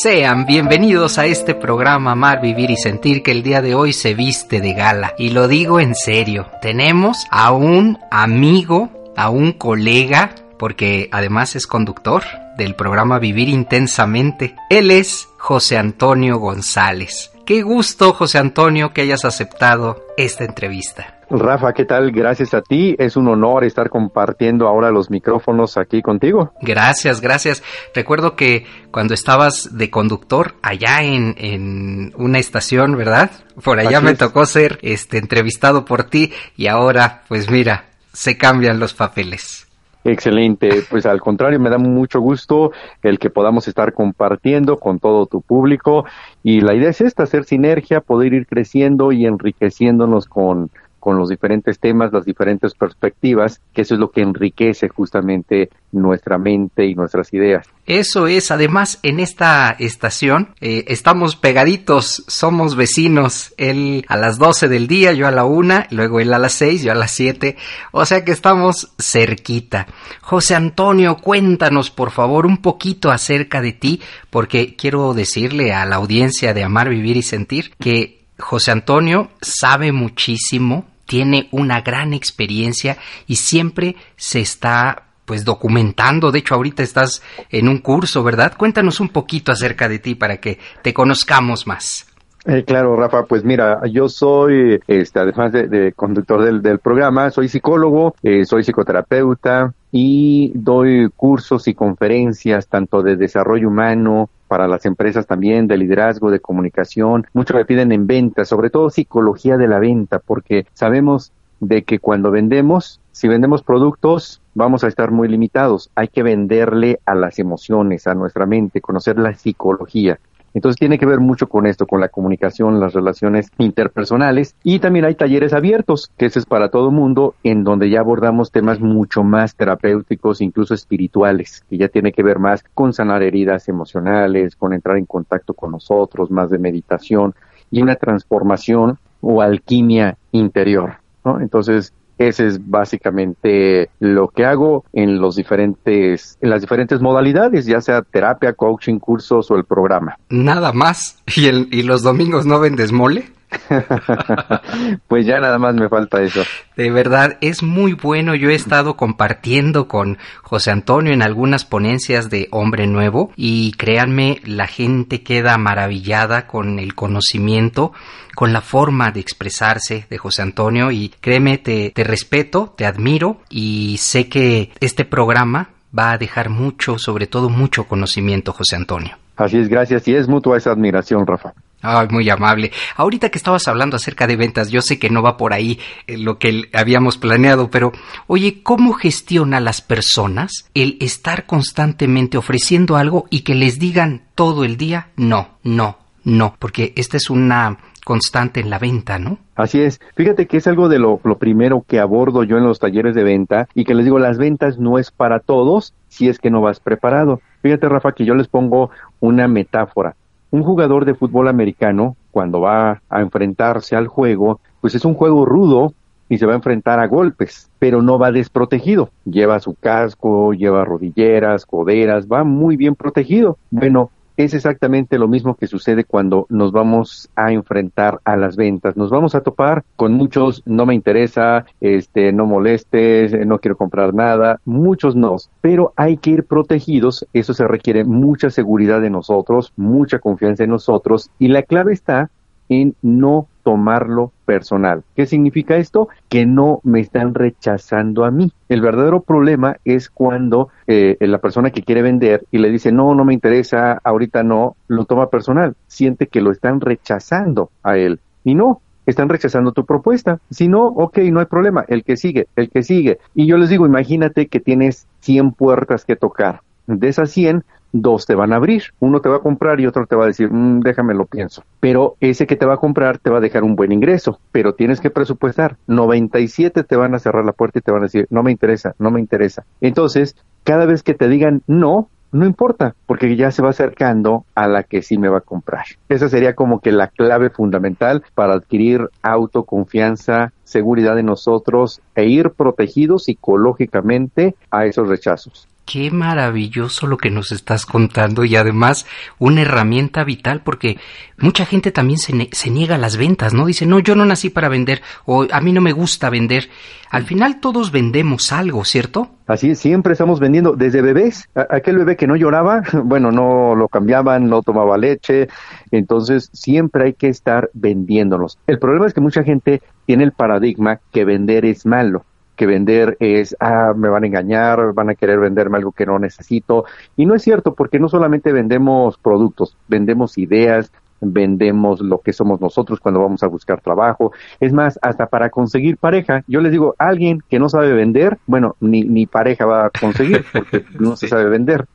Sean bienvenidos a este programa Amar, Vivir y Sentir que el día de hoy se viste de gala. Y lo digo en serio, tenemos a un amigo, a un colega, porque además es conductor del programa Vivir Intensamente. Él es José Antonio González. Qué gusto, José Antonio, que hayas aceptado esta entrevista. Rafa, ¿qué tal? Gracias a ti. Es un honor estar compartiendo ahora los micrófonos aquí contigo. Gracias, gracias. Recuerdo que cuando estabas de conductor allá en, en una estación, ¿verdad? Por allá Así me es. tocó ser este entrevistado por ti y ahora, pues mira, se cambian los papeles. Excelente. Pues al contrario, me da mucho gusto el que podamos estar compartiendo con todo tu público. Y la idea es esta, hacer sinergia, poder ir creciendo y enriqueciéndonos con, con los diferentes temas, las diferentes perspectivas, que eso es lo que enriquece justamente nuestra mente y nuestras ideas. Eso es, además en esta estación eh, estamos pegaditos, somos vecinos, él a las 12 del día, yo a la una, luego él a las 6, yo a las 7, o sea que estamos cerquita. José Antonio, cuéntanos por favor un poquito acerca de ti, porque quiero decirle a la audiencia de Amar, Vivir y Sentir que José Antonio sabe muchísimo, tiene una gran experiencia y siempre se está pues documentando. De hecho, ahorita estás en un curso, ¿verdad? Cuéntanos un poquito acerca de ti para que te conozcamos más. Eh, claro, Rafa, pues mira, yo soy, este, además de, conductor del, del programa, soy psicólogo, eh, soy psicoterapeuta y doy cursos y conferencias tanto de desarrollo humano para las empresas también, de liderazgo, de comunicación. Mucho me piden en venta, sobre todo psicología de la venta, porque sabemos de que cuando vendemos, si vendemos productos, vamos a estar muy limitados. Hay que venderle a las emociones, a nuestra mente, conocer la psicología. Entonces tiene que ver mucho con esto, con la comunicación, las relaciones interpersonales y también hay talleres abiertos, que ese es para todo mundo, en donde ya abordamos temas mucho más terapéuticos, incluso espirituales, que ya tiene que ver más con sanar heridas emocionales, con entrar en contacto con nosotros, más de meditación y una transformación o alquimia interior. ¿no? Entonces, ese es básicamente lo que hago en los diferentes, en las diferentes modalidades, ya sea terapia, coaching, cursos o el programa. Nada más. ¿Y, el, y los domingos no vendes mole? pues ya nada más me falta eso. De verdad, es muy bueno. Yo he estado compartiendo con José Antonio en algunas ponencias de Hombre Nuevo y créanme, la gente queda maravillada con el conocimiento, con la forma de expresarse de José Antonio y créeme, te, te respeto, te admiro y sé que este programa va a dejar mucho, sobre todo mucho conocimiento, José Antonio. Así es, gracias. Y es mutua esa admiración, Rafa. Ay, muy amable. Ahorita que estabas hablando acerca de ventas, yo sé que no va por ahí eh, lo que habíamos planeado, pero oye, ¿cómo gestiona las personas el estar constantemente ofreciendo algo y que les digan todo el día no, no, no? Porque esta es una constante en la venta, ¿no? Así es. Fíjate que es algo de lo, lo, primero que abordo yo en los talleres de venta y que les digo, las ventas no es para todos si es que no vas preparado. Fíjate, Rafa, que yo les pongo una metáfora. Un jugador de fútbol americano, cuando va a enfrentarse al juego, pues es un juego rudo y se va a enfrentar a golpes, pero no va desprotegido. Lleva su casco, lleva rodilleras, coderas, va muy bien protegido. Bueno, es exactamente lo mismo que sucede cuando nos vamos a enfrentar a las ventas. Nos vamos a topar con muchos no me interesa, este no molestes, no quiero comprar nada, muchos no, pero hay que ir protegidos, eso se requiere mucha seguridad de nosotros, mucha confianza en nosotros. Y la clave está en no tomarlo personal. ¿Qué significa esto? Que no me están rechazando a mí. El verdadero problema es cuando eh, la persona que quiere vender y le dice, no, no me interesa, ahorita no, lo toma personal. Siente que lo están rechazando a él. Y no, están rechazando tu propuesta. Si no, ok, no hay problema. El que sigue, el que sigue. Y yo les digo, imagínate que tienes 100 puertas que tocar. De esas 100, dos te van a abrir. Uno te va a comprar y otro te va a decir, mm, déjame lo pienso. Pero ese que te va a comprar te va a dejar un buen ingreso, pero tienes que presupuestar. 97 te van a cerrar la puerta y te van a decir, no me interesa, no me interesa. Entonces, cada vez que te digan no, no importa, porque ya se va acercando a la que sí me va a comprar. Esa sería como que la clave fundamental para adquirir autoconfianza, seguridad en nosotros e ir protegidos psicológicamente a esos rechazos. Qué maravilloso lo que nos estás contando y además una herramienta vital porque mucha gente también se, se, niega a las ventas, ¿no? Dice, no, yo no nací para vender o a mí no me gusta vender. Al final todos vendemos algo, ¿cierto? Así es, siempre estamos vendiendo desde bebés. aquel bebé que no lloraba, bueno, no lo cambiaban, no tomaba leche, entonces siempre hay que estar vendiéndonos. El problema es que mucha gente tiene el paradigma que vender es malo que vender es, ah, me van a engañar, van a querer venderme algo que no necesito. Y no es cierto, porque no solamente vendemos productos, vendemos ideas, vendemos lo que somos nosotros cuando vamos a buscar trabajo. Es más, hasta para conseguir pareja, yo les digo, alguien que no sabe vender, bueno, ni, ni pareja va a conseguir porque no se sabe vender.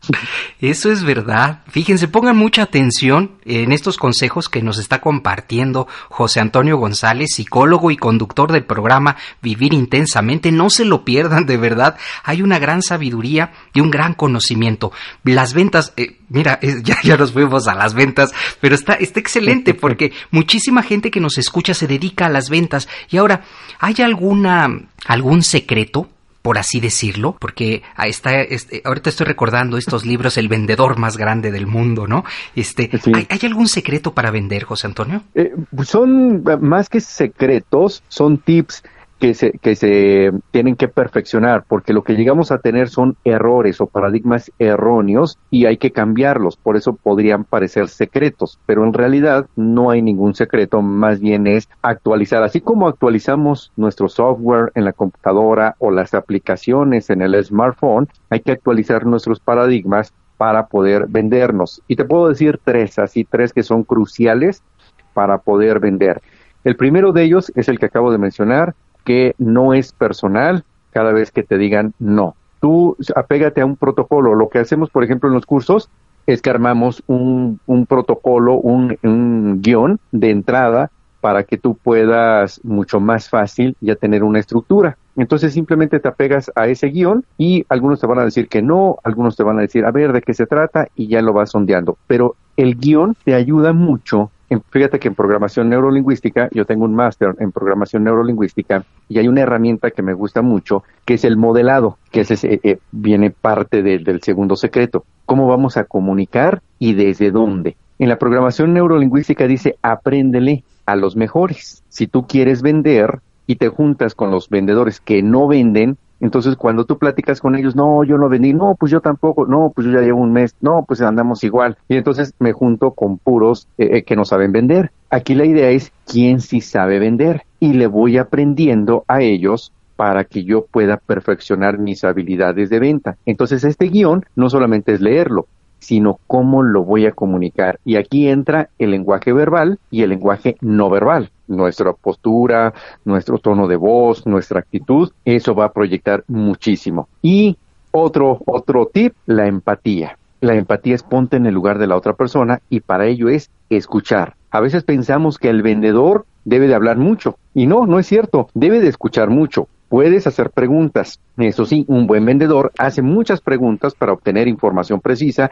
Eso es verdad. Fíjense, pongan mucha atención en estos consejos que nos está compartiendo José Antonio González, psicólogo y conductor del programa Vivir Intensamente. No se lo pierdan, de verdad. Hay una gran sabiduría y un gran conocimiento. Las ventas, eh, mira, ya, ya nos fuimos a las ventas, pero está, está excelente porque muchísima gente que nos escucha se dedica a las ventas. Y ahora, ¿hay alguna, algún secreto? por así decirlo, porque está, este, ahorita estoy recordando estos libros, El vendedor más grande del mundo, ¿no? Este, ¿hay, algún secreto para vender, José Antonio? Eh, son más que secretos, son tips que se, que se tienen que perfeccionar, porque lo que llegamos a tener son errores o paradigmas erróneos y hay que cambiarlos, por eso podrían parecer secretos, pero en realidad no hay ningún secreto, más bien es actualizar, así como actualizamos nuestro software en la computadora o las aplicaciones en el smartphone, hay que actualizar nuestros paradigmas para poder vendernos. Y te puedo decir tres, así tres que son cruciales para poder vender. El primero de ellos es el que acabo de mencionar, que no es personal cada vez que te digan no. Tú apégate a un protocolo. Lo que hacemos, por ejemplo, en los cursos es que armamos un, un protocolo, un, un guion de entrada para que tú puedas mucho más fácil ya tener una estructura. Entonces simplemente te apegas a ese guion y algunos te van a decir que no, algunos te van a decir a ver de qué se trata y ya lo vas sondeando. Pero el guion te ayuda mucho fíjate que en programación neurolingüística, yo tengo un máster en programación neurolingüística y hay una herramienta que me gusta mucho, que es el modelado, que es eh, eh, viene parte del segundo secreto. ¿Cómo vamos a comunicar y desde dónde? En la programación neurolingüística dice, apréndele a los mejores. Si tú quieres vender y te juntas con los vendedores que no venden, entonces, cuando tú platicas con ellos, no, yo no vendí, no, pues yo tampoco, no, pues yo ya llevo un mes, no, pues andamos igual. Y entonces me junto con puros eh, eh, que no saben vender. Aquí la idea es quién sí sabe vender y le voy aprendiendo a ellos para que yo pueda perfeccionar mis habilidades de venta. Entonces, este guion no solamente es leerlo, sino cómo lo voy a comunicar. Y aquí entra el lenguaje verbal y el lenguaje no verbal nuestra postura, nuestro tono de voz, nuestra actitud, eso va a proyectar muchísimo. Y otro, otro tip, la empatía. La empatía es ponte en el lugar de la otra persona y para ello es escuchar. A veces pensamos que el vendedor debe de hablar mucho y no, no es cierto, debe de escuchar mucho. Puedes hacer preguntas. Eso sí, un buen vendedor hace muchas preguntas para obtener información precisa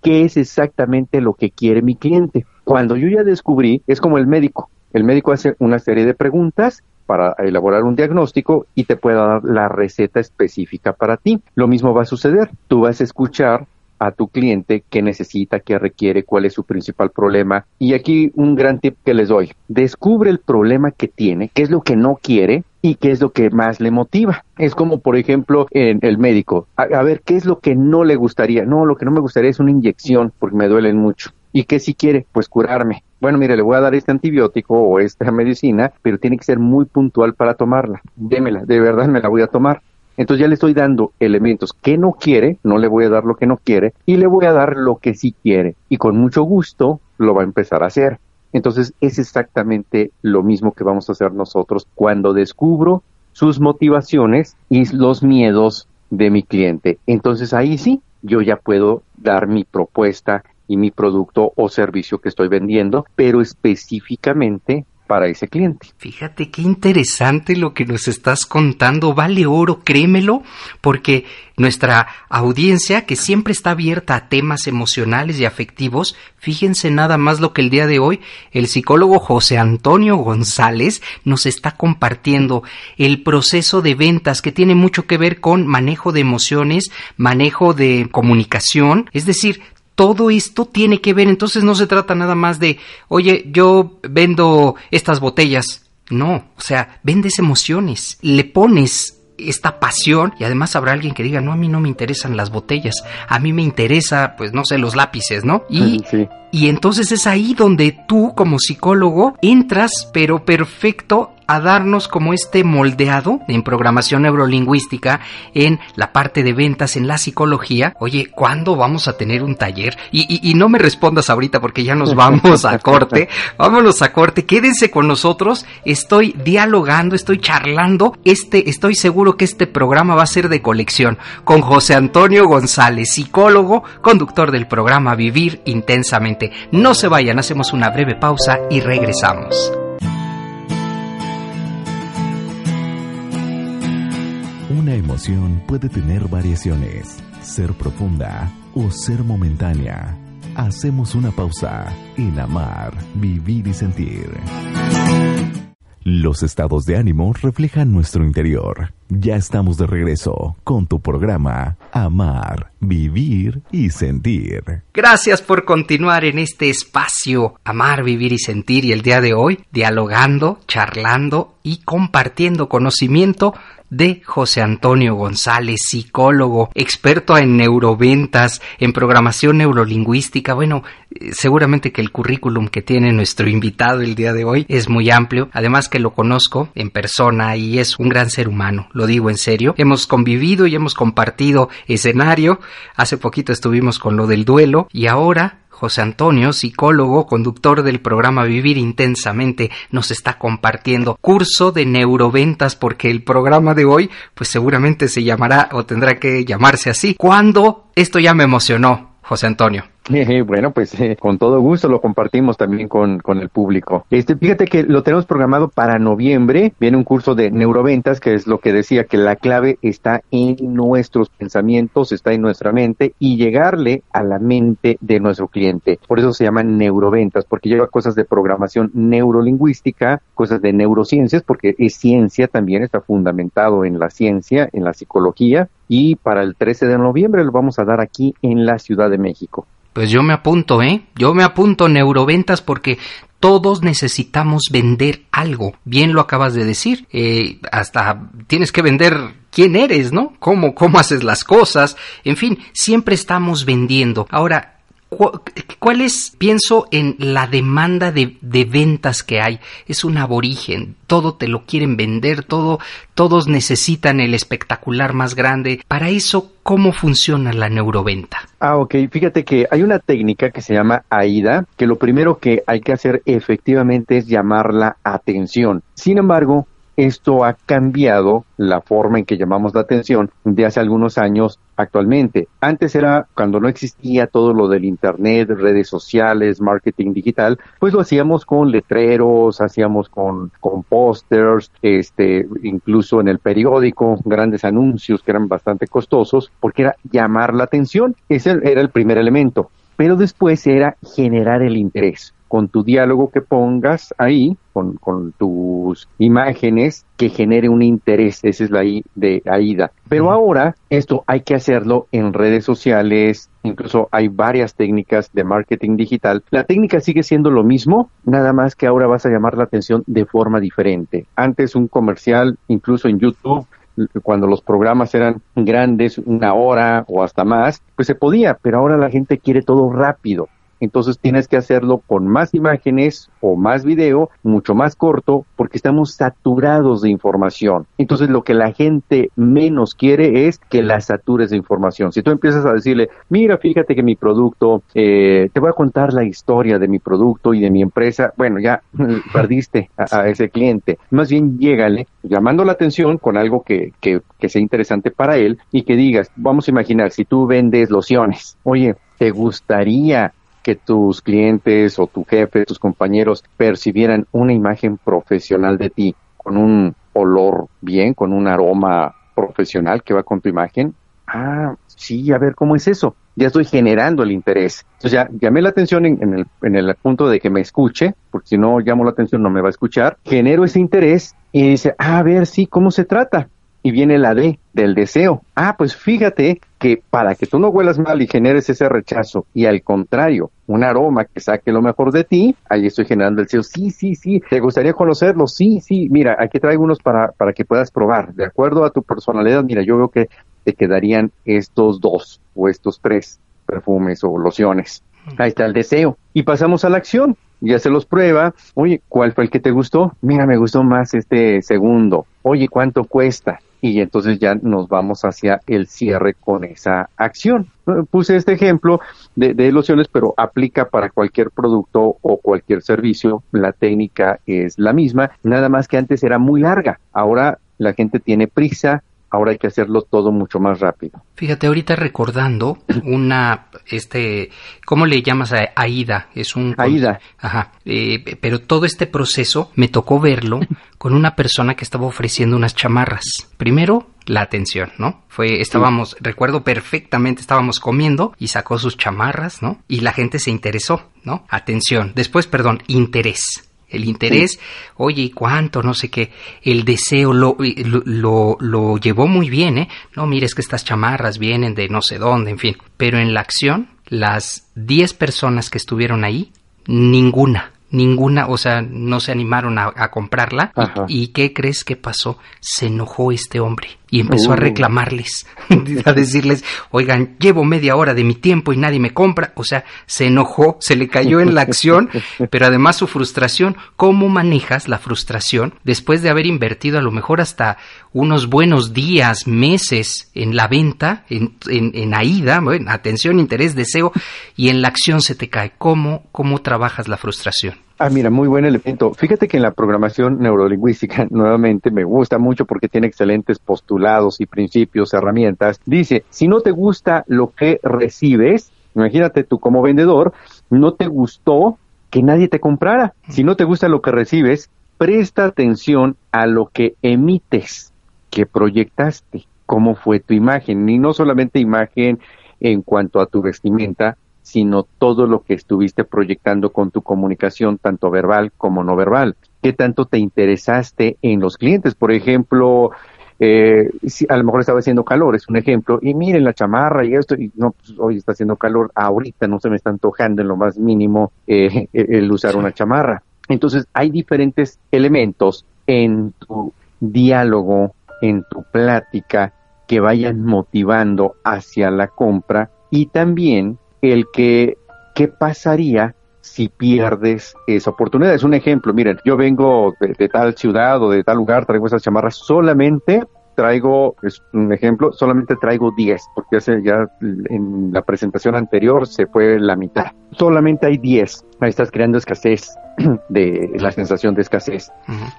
qué es exactamente lo que quiere mi cliente. Cuando yo ya descubrí, es como el médico. El médico hace una serie de preguntas para elaborar un diagnóstico y te puede dar la receta específica para ti. Lo mismo va a suceder. Tú vas a escuchar a tu cliente qué necesita, qué requiere, cuál es su principal problema. Y aquí un gran tip que les doy. Descubre el problema que tiene, qué es lo que no quiere y qué es lo que más le motiva. Es como, por ejemplo, en el médico. A, a, ver, ¿qué es lo que no le gustaría? No, lo que no me gustaría es una inyección porque me duelen mucho. ¿Y qué si quiere? Pues curarme. Bueno, mire, le voy a dar este antibiótico o esta medicina, pero tiene que ser muy puntual para tomarla. Démela, de verdad me la voy a tomar. Entonces ya le estoy dando elementos que no quiere, no le voy a dar lo que no quiere, y le voy a dar lo que sí quiere. Y con mucho gusto lo va a empezar a hacer. Entonces es exactamente lo mismo que vamos a hacer nosotros cuando descubro sus motivaciones y los miedos de mi cliente. Entonces ahí sí, yo ya puedo dar mi propuesta y mi producto o servicio que estoy vendiendo, pero específicamente para ese cliente. Fíjate qué interesante lo que nos estás contando, vale oro, créemelo, porque nuestra audiencia, que siempre está abierta a temas emocionales y afectivos, fíjense nada más lo que el día de hoy el psicólogo José Antonio González nos está compartiendo, el proceso de ventas que tiene mucho que ver con manejo de emociones, manejo de comunicación, es decir, todo esto tiene que ver, entonces no se trata nada más de, oye, yo vendo estas botellas. No, o sea, vendes emociones, le pones esta pasión y además habrá alguien que diga, no, a mí no me interesan las botellas, a mí me interesa, pues no sé, los lápices, ¿no? Y, sí. Y entonces es ahí donde tú como psicólogo entras, pero perfecto, a darnos como este moldeado en programación neurolingüística, en la parte de ventas, en la psicología. Oye, ¿cuándo vamos a tener un taller? Y, y, y no me respondas ahorita porque ya nos vamos a corte. Vámonos a corte. Quédense con nosotros. Estoy dialogando, estoy charlando. Este, estoy seguro que este programa va a ser de colección con José Antonio González, psicólogo, conductor del programa Vivir Intensamente. No se vayan, hacemos una breve pausa y regresamos. Una emoción puede tener variaciones, ser profunda o ser momentánea. Hacemos una pausa en amar, vivir y sentir. Los estados de ánimo reflejan nuestro interior. Ya estamos de regreso con tu programa Amar, Vivir y Sentir. Gracias por continuar en este espacio Amar, Vivir y Sentir y el día de hoy dialogando, charlando y compartiendo conocimiento de José Antonio González, psicólogo, experto en neuroventas, en programación neurolingüística. Bueno, seguramente que el currículum que tiene nuestro invitado el día de hoy es muy amplio, además que lo conozco en persona y es un gran ser humano, lo digo en serio. Hemos convivido y hemos compartido escenario, hace poquito estuvimos con lo del duelo y ahora José Antonio, psicólogo, conductor del programa Vivir Intensamente, nos está compartiendo curso de neuroventas porque el programa de hoy pues seguramente se llamará o tendrá que llamarse así. ¿Cuándo? Esto ya me emocionó, José Antonio. Bueno, pues eh, con todo gusto lo compartimos también con, con el público. Este, fíjate que lo tenemos programado para noviembre. Viene un curso de neuroventas, que es lo que decía, que la clave está en nuestros pensamientos, está en nuestra mente y llegarle a la mente de nuestro cliente. Por eso se llaman neuroventas, porque lleva cosas de programación neurolingüística, cosas de neurociencias, porque es ciencia también, está fundamentado en la ciencia, en la psicología. Y para el 13 de noviembre lo vamos a dar aquí en la Ciudad de México. Pues yo me apunto, ¿eh? Yo me apunto neuroventas porque todos necesitamos vender algo. Bien lo acabas de decir. Eh, hasta tienes que vender quién eres, ¿no? Cómo, cómo haces las cosas. En fin, siempre estamos vendiendo. Ahora, ¿Cuál es? Pienso en la demanda de, de, ventas que hay. Es un aborigen. Todo te lo quieren vender, todo, todos necesitan el espectacular más grande. Para eso, ¿cómo funciona la neuroventa? Ah, ok. Fíjate que hay una técnica que se llama AIDA, que lo primero que hay que hacer efectivamente es llamar la atención. Sin embargo, esto ha cambiado la forma en que llamamos la atención de hace algunos años actualmente. Antes era cuando no existía todo lo del Internet, redes sociales, marketing digital, pues lo hacíamos con letreros, hacíamos con, con pósters, este, incluso en el periódico, grandes anuncios que eran bastante costosos, porque era llamar la atención. Ese era el primer elemento. Pero después era generar el interés con tu diálogo que pongas ahí, con, con, tus imágenes, que genere un interés. Esa es la I de AIDA. Pero ahora esto hay que hacerlo en redes sociales, incluso hay varias técnicas de marketing digital. La técnica sigue siendo lo mismo, nada más que ahora vas a llamar la atención de forma diferente. Antes un comercial, incluso en YouTube, cuando los programas eran grandes, una hora o hasta más, pues se podía, pero ahora la gente quiere todo rápido entonces tienes que hacerlo con más imágenes o más video, mucho más corto, porque estamos saturados de información. Entonces lo que la gente menos quiere es que la satures de información. Si tú empiezas a decirle, mira, fíjate que mi producto, eh, te voy a contar la historia de mi producto y de mi empresa, bueno, ya perdiste a, ese cliente. Más bien llégale llamando la atención con algo que, que, que sea interesante para él y que digas, vamos a imaginar, si tú vendes lociones, oye, ¿te gustaría que tus clientes o tu jefe, tus compañeros percibieran una imagen profesional de ti con un olor bien, con un aroma profesional que va con tu imagen. Ah, sí, a ver cómo es eso. Ya estoy generando el interés. Entonces ya llamé la atención en, el, en el punto de que me escuche, porque si no llamo la atención no me va a escuchar. Genero ese interés y dice, ah, a ver, sí, ¿cómo se trata? y viene la D del deseo. Ah, pues fíjate que para que tú no huelas mal y generes ese rechazo y al contrario, un aroma que saque lo mejor de ti, ahí estoy generando el deseo. Sí, sí, sí, ¿te gustaría conocerlo? Sí, sí, mira, aquí traigo unos para, para que puedas probar. De acuerdo a tu personalidad, mira, yo veo que te quedarían estos dos o estos tres perfumes o lociones. Ahí está el deseo. Y pasamos a la acción ya se los prueba. Oye, ¿cuál fue el que te gustó? Mira, me gustó más este segundo. Oye, ¿cuánto cuesta? Y entonces ya nos vamos hacia el cierre con esa acción. Puse este ejemplo de, de pero aplica para cualquier producto o cualquier servicio. La técnica es la misma, nada más que antes era muy larga. Ahora la gente tiene prisa, ahora hay que hacerlo todo mucho más rápido. Fíjate, ahorita recordando una, este, ¿cómo le llamas a Aida? Es un... Aida. Ajá. Eh, pero todo este proceso me tocó verlo con una persona que estaba ofreciendo unas chamarras. Primero, la atención, ¿no? Fue, estábamos, recuerdo perfectamente, estábamos comiendo y sacó sus chamarras, ¿no? Y la gente se interesó, ¿no? Atención. Después, perdón, interés el interés, oye, ¿y cuánto? No sé qué, el deseo lo, lo, lo, llevó muy bien, ¿eh? No, mire, es que estas chamarras vienen de no sé dónde, en fin. Pero en la acción, las 10 personas que estuvieron ahí, ninguna, ninguna, o sea, no se animaron a, comprarla. Y, qué crees que pasó? Se enojó este hombre y empezó a uh. reclamarles, a decirles, oigan, llevo media hora de mi tiempo y nadie me compra. O sea, se enojó, se le cayó en la acción, pero además su frustración, ¿cómo manejas la frustración después de haber invertido a lo mejor hasta unos buenos días, meses en la venta, en, en, en AIDA, bueno, atención, interés, deseo, y en la acción se te cae? ¿Cómo, cómo trabajas la frustración? Ah, mira, muy buen elemento. Fíjate que en la programación neurolingüística, nuevamente, me gusta mucho porque tiene excelentes postulados y principios, herramientas. Dice, si no te gusta lo que recibes, imagínate tú como vendedor, no te gustó que nadie te comprara. Si no te gusta lo que recibes, presta atención a lo que emites, que proyectaste, cómo fue tu imagen, y no solamente imagen en cuanto a tu vestimenta, sino todo lo que estuviste proyectando con tu comunicación, tanto verbal como no verbal. ¿Qué tanto te interesaste en los clientes? Por ejemplo, eh, si a lo mejor estaba haciendo calor, es un ejemplo, y miren la chamarra y esto, y no, pues, hoy está haciendo calor, ahorita no se me está antojando en lo más mínimo eh, el usar una chamarra. Entonces, hay diferentes elementos en tu diálogo, en tu plática, que vayan motivando hacia la compra y también el que, ¿qué pasaría si pierdes esa oportunidad? Es un ejemplo, miren, yo vengo de, tal ciudad o de tal lugar, traigo esas chamarras solamente traigo, es un ejemplo, solamente traigo 10, porque hace ya en la presentación anterior se fue la mitad. Solamente hay 10. Ahí estás creando escasez, de la sensación de escasez.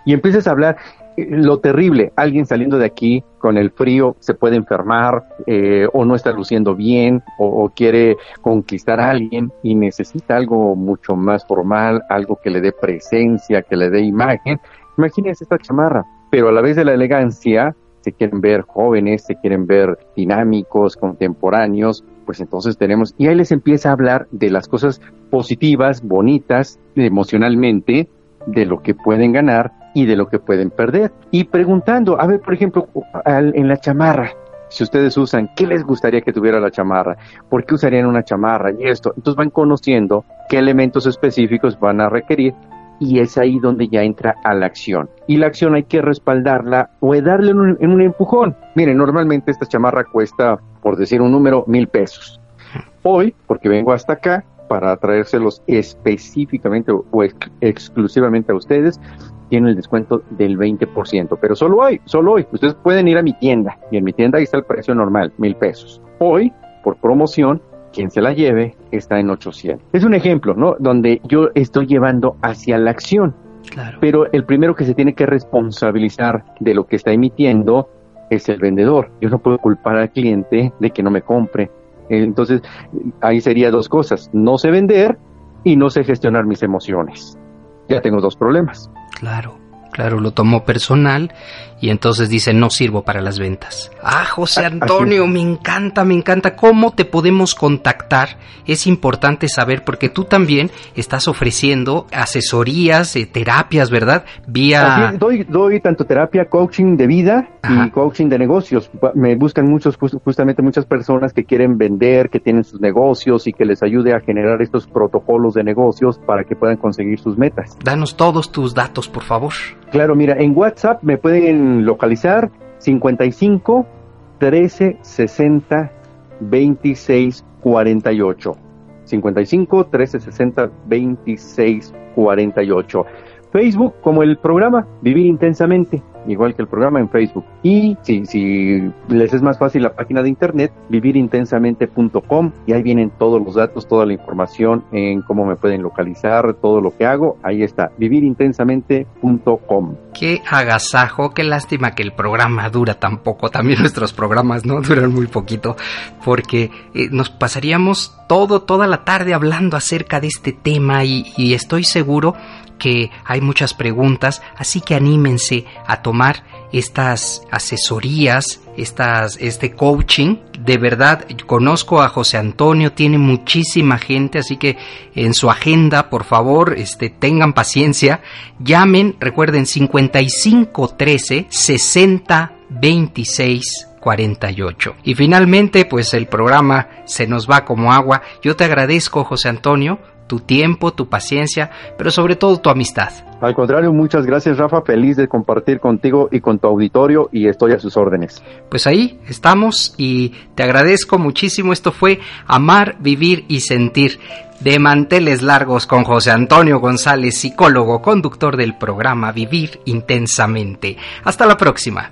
Y empiezas a hablar lo terrible, alguien saliendo de aquí con el frío se puede enfermar eh, o no está luciendo bien o, quiere conquistar a alguien y necesita algo mucho más formal, algo que le dé presencia, que le dé imagen. Imagínense esta chamarra, pero a la vez de la elegancia se quieren ver jóvenes, se quieren ver dinámicos, contemporáneos, pues entonces tenemos, y ahí les empieza a hablar de las cosas positivas, bonitas, emocionalmente, de lo que pueden ganar y de lo que pueden perder. Y preguntando, a ver, por ejemplo, en la chamarra, si ustedes usan, ¿qué les gustaría que tuviera la chamarra? ¿Por qué usarían una chamarra? Y esto. Entonces van conociendo qué elementos específicos van a requerir y es ahí donde ya entra a la acción. Y la acción hay que respaldarla o darle un, en un empujón. Miren, normalmente esta chamarra cuesta, por decir un número, mil pesos. Hoy, porque vengo hasta acá para traérselos específicamente o exclusivamente a ustedes, tiene el descuento del 20%, pero solo hoy, solo hoy. Ustedes pueden ir a mi tienda y en mi tienda ahí está el precio normal, mil pesos. Hoy, por promoción, quien se la lleve está en 800. Es un ejemplo, ¿no? Donde yo estoy llevando hacia la acción. Claro. Pero el primero que se tiene que responsabilizar de lo que está emitiendo es el vendedor. Yo no puedo culpar al cliente de que no me compre. Entonces, ahí sería dos cosas. No sé vender y no sé gestionar mis emociones. Ya tengo dos problemas. Claro, claro, lo tomó personal y entonces dice no sirvo para las ventas. Ah, José Antonio, me encanta, me encanta. ¿Cómo te podemos contactar? Es importante saber porque tú también estás ofreciendo asesorías, eh, terapias, ¿verdad? Vía... doy, doy tanto terapia, coaching de vida y coaching de negocios. Me buscan muchos, justamente muchas personas que quieren vender, que tienen sus negocios y que les ayude a generar estos protocolos de negocios para que puedan conseguir sus metas. Danos todos tus datos, por favor. Claro, mira, en WhatsApp me pueden localizar 55 13 60 26 48. 55 13 60 26 48. Facebook como el programa Vivir Intensamente igual que el programa en Facebook. Y si, si les es más fácil la página de internet, vivirintensamente.com y ahí vienen todos los datos, toda la información en cómo me pueden localizar, todo lo que hago, ahí está, vivirintensamente.com. Qué agasajo, qué lástima que el programa dura tan poco, también nuestros programas no duran muy poquito, porque eh, nos pasaríamos todo, toda la tarde hablando acerca de este tema y, estoy seguro que hay muchas preguntas, así que anímense a tomar estas asesorías, este coaching. De verdad, conozco a José Antonio, tiene muchísima gente, así que en su agenda, por favor, este, tengan paciencia. Llamen, recuerden, 5513 60 26 48. Y finalmente, pues el programa se nos va como agua. Yo te agradezco, José Antonio, tu tiempo, tu paciencia, pero sobre todo tu amistad. Al contrario, muchas gracias Rafa, feliz de compartir contigo y con tu auditorio y estoy a sus órdenes. Pues ahí estamos y te agradezco muchísimo. Esto fue Amar, Vivir y Sentir de manteles largos con José Antonio González, psicólogo, conductor del programa Vivir Intensamente. Hasta la próxima.